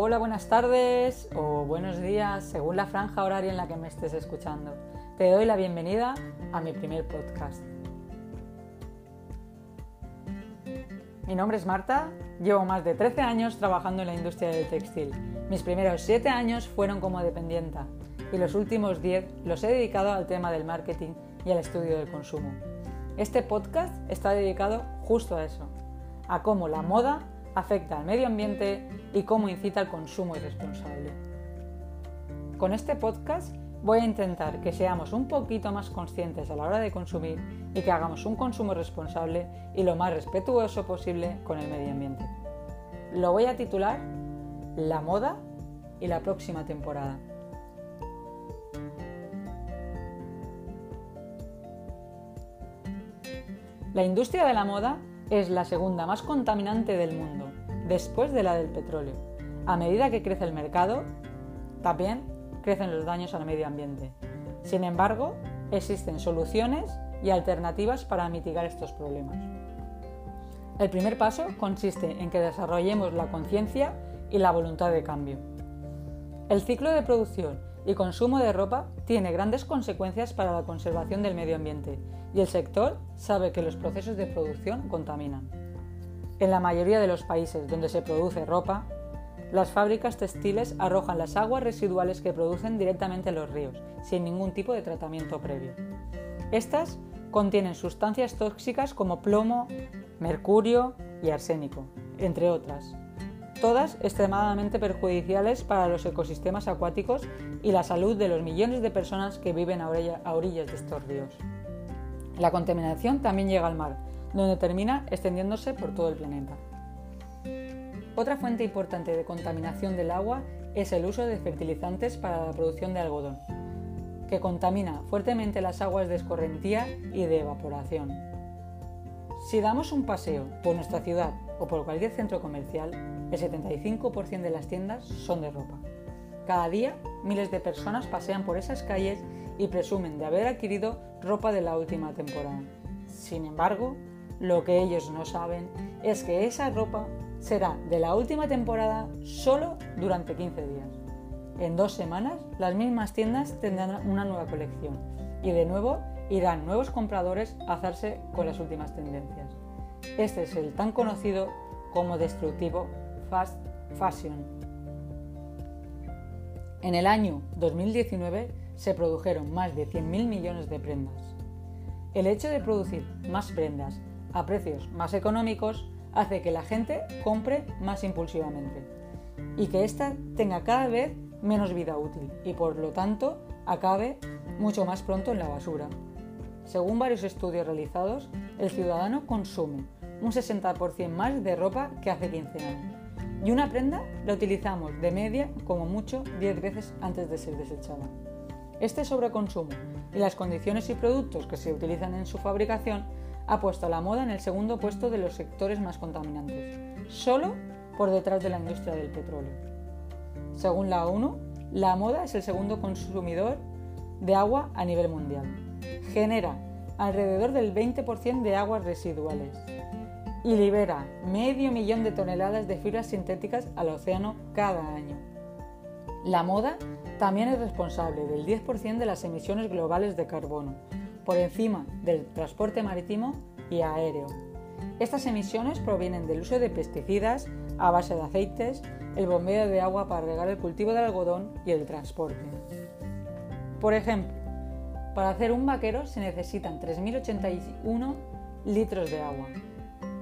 Hola, buenas tardes o buenos días, según la franja horaria en la que me estés escuchando. Te doy la bienvenida a mi primer podcast. Mi nombre es Marta, llevo más de 13 años trabajando en la industria del textil. Mis primeros 7 años fueron como dependienta y los últimos 10 los he dedicado al tema del marketing y al estudio del consumo. Este podcast está dedicado justo a eso, a cómo la moda afecta al medio ambiente y cómo incita al consumo irresponsable. Con este podcast voy a intentar que seamos un poquito más conscientes a la hora de consumir y que hagamos un consumo responsable y lo más respetuoso posible con el medio ambiente. Lo voy a titular La moda y la próxima temporada. La industria de la moda es la segunda más contaminante del mundo, después de la del petróleo. A medida que crece el mercado, también crecen los daños al medio ambiente. Sin embargo, existen soluciones y alternativas para mitigar estos problemas. El primer paso consiste en que desarrollemos la conciencia y la voluntad de cambio. El ciclo de producción y consumo de ropa tiene grandes consecuencias para la conservación del medio ambiente y el sector sabe que los procesos de producción contaminan. En la mayoría de los países donde se produce ropa, las fábricas textiles arrojan las aguas residuales que producen directamente en los ríos, sin ningún tipo de tratamiento previo. Estas contienen sustancias tóxicas como plomo, mercurio y arsénico, entre otras, todas extremadamente perjudiciales para los ecosistemas acuáticos y la salud de los millones de personas que viven a, orillas de estos ríos. La contaminación también llega al mar, donde termina extendiéndose por todo el planeta. Otra fuente importante de contaminación del agua es el uso de fertilizantes para la producción de algodón, que contamina fuertemente las aguas de escorrentía y de evaporación. Si damos un paseo por nuestra ciudad o por cualquier centro comercial, el 75% de las tiendas son de ropa. Cada día, miles de personas pasean por esas calles y presumen de haber adquirido ropa de la última temporada. Sin embargo, lo que ellos no saben es que esa ropa será de la última temporada solo durante 15 días. En dos semanas, las mismas tiendas tendrán una nueva colección y de nuevo irán nuevos compradores a hacerse con las últimas tendencias. Este es el tan conocido como destructivo fast fashion. En el año 2019 se produjeron más de 100.000 millones de prendas. El hecho de producir más prendas a precios más económicos hace que la gente compre más impulsivamente y que ésta tenga cada vez menos vida útil y por lo tanto acabe mucho más pronto en la basura. Según varios estudios realizados, el ciudadano consume un 60% más de ropa que hace 15 años y una prenda la utilizamos de media como mucho 10 veces antes de ser desechada. Este sobreconsumo y las condiciones y productos que se utilizan en su fabricación ha puesto a la moda en el segundo puesto de los sectores más contaminantes, solo por detrás de la industria del petróleo. Según la ONU, la moda es el segundo consumidor de agua a nivel mundial. Genera alrededor del 20% de aguas residuales y libera medio millón de toneladas de fibras sintéticas al océano cada año. La moda también es responsable del 10% de las emisiones globales de carbono, por encima del transporte marítimo y aéreo. Estas emisiones provienen del uso de pesticidas a base de aceites, el bombeo de agua para regar el cultivo del algodón y el transporte. Por ejemplo, para hacer un vaquero se necesitan 3.081 litros de agua,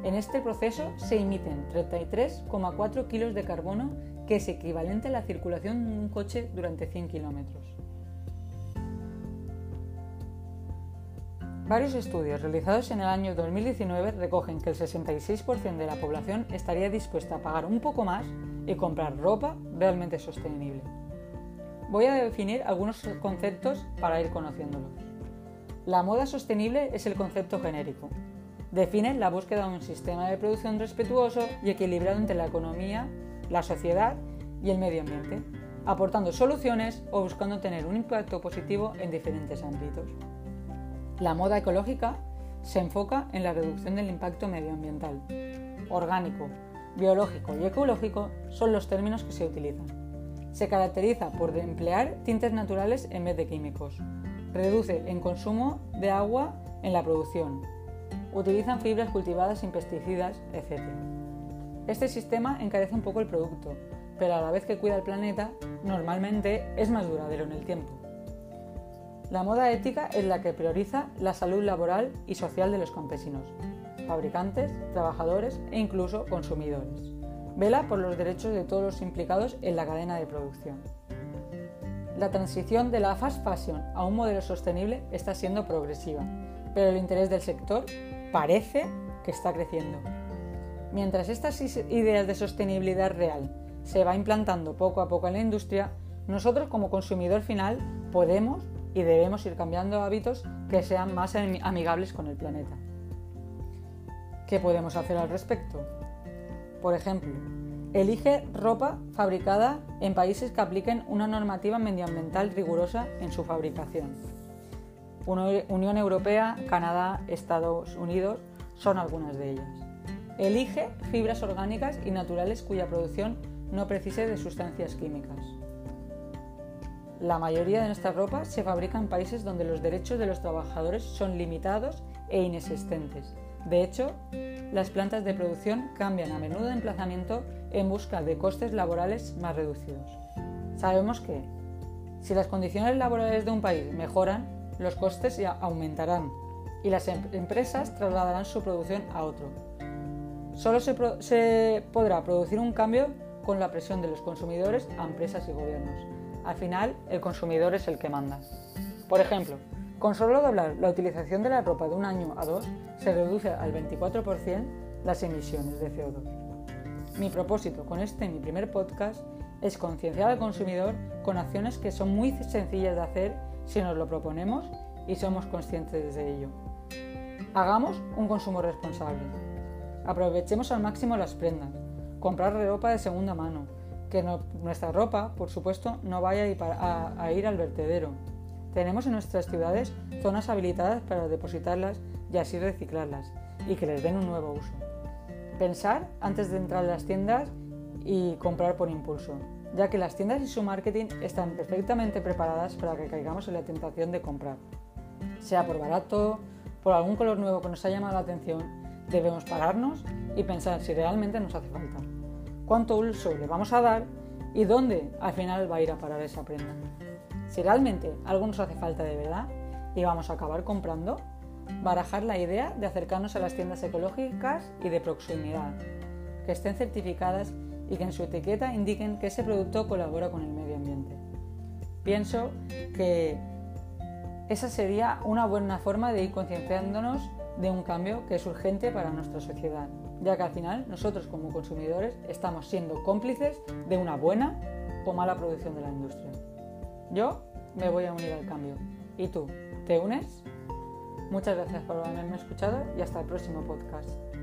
en este proceso se emiten 33,4 kilos de carbono, que es equivalente a la circulación de un coche durante 100 kilómetros. Varios estudios realizados en el año 2019 recogen que el 66% de la población estaría dispuesta a pagar un poco más y comprar ropa realmente sostenible. Voy a definir algunos conceptos para ir conociéndolos. La moda sostenible es el concepto genérico, define la búsqueda de un sistema de producción respetuoso y equilibrado entre la economía, la sociedad y el medio ambiente, aportando soluciones o buscando tener un impacto positivo en diferentes ámbitos. La moda ecológica se enfoca en la reducción del impacto medioambiental, orgánico, biológico y ecológico son los términos que se utilizan. Se caracteriza por emplear tintes naturales en vez de químicos. Reduce el consumo de agua en la producción. Utilizan fibras cultivadas sin pesticidas, etc. Este sistema encarece un poco el producto, pero a la vez que cuida el planeta, normalmente es más duradero en el tiempo. La moda ética es la que prioriza la salud laboral y social de los campesinos, fabricantes, trabajadores e incluso consumidores. Vela por los derechos de todos los implicados en la cadena de producción. La transición de la fast fashion a un modelo sostenible está siendo progresiva, pero el interés del sector parece que está creciendo. Mientras estas ideas de sostenibilidad real se va implantando poco a poco en la industria, nosotros como consumidor final podemos y debemos ir cambiando hábitos que sean más amigables con el planeta. ¿Qué podemos hacer al respecto? Por ejemplo, elige ropa fabricada en países que apliquen una normativa medioambiental rigurosa en su fabricación. Unión Europea, Canadá, Estados Unidos son algunas de ellas. Elige fibras orgánicas y naturales cuya producción no precise de sustancias químicas. La mayoría de nuestra ropa se fabrica en países donde los derechos de los trabajadores son limitados e inexistentes. De hecho, las plantas de producción cambian a menudo de emplazamiento en busca de costes laborales más reducidos. Sabemos que, si las condiciones laborales de un país mejoran, los costes aumentarán y las em-, empresas trasladarán su producción a otro. Solo se, se podrá producir un cambio con la presión de los consumidores a empresas y gobiernos. Al final, el consumidor es el que manda. Por ejemplo, con solo doblar la utilización de la ropa de un año a dos, se reduce al 24% las emisiones de CO2. Mi propósito con este, mi primer podcast, es concienciar al consumidor con acciones que son muy sencillas de hacer si nos lo proponemos y somos conscientes de ello. Hagamos un consumo responsable. Aprovechemos al máximo las prendas. Comprar ropa de segunda mano, que nuestra ropa, por supuesto, no vaya a ir al vertedero. Tenemos en nuestras ciudades zonas habilitadas para depositarlas y así reciclarlas y que les den un nuevo uso. Pensar antes de entrar a las tiendas y comprar por impulso, ya que las tiendas y su marketing están perfectamente preparadas para que caigamos en la tentación de comprar. Sea por barato, por algún color nuevo que nos haya llamado la atención, debemos pararnos y pensar si realmente nos hace falta cuánto uso le vamos a dar y dónde al final va a ir a parar esa prenda. Si realmente algo nos hace falta de verdad y vamos a acabar comprando, barajar la idea de acercarnos a las tiendas ecológicas y de proximidad, que estén certificadas y que en su etiqueta indiquen que ese producto colabora con el medio ambiente. Pienso que esa sería una buena forma de ir concienciándonos de un cambio que es urgente para nuestra sociedad ya que al final nosotros como consumidores estamos siendo cómplices de una buena o mala producción de la industria. Yo me voy a unir al cambio. ¿Y tú? ¿Te unes? Muchas gracias por haberme escuchado y hasta el próximo podcast.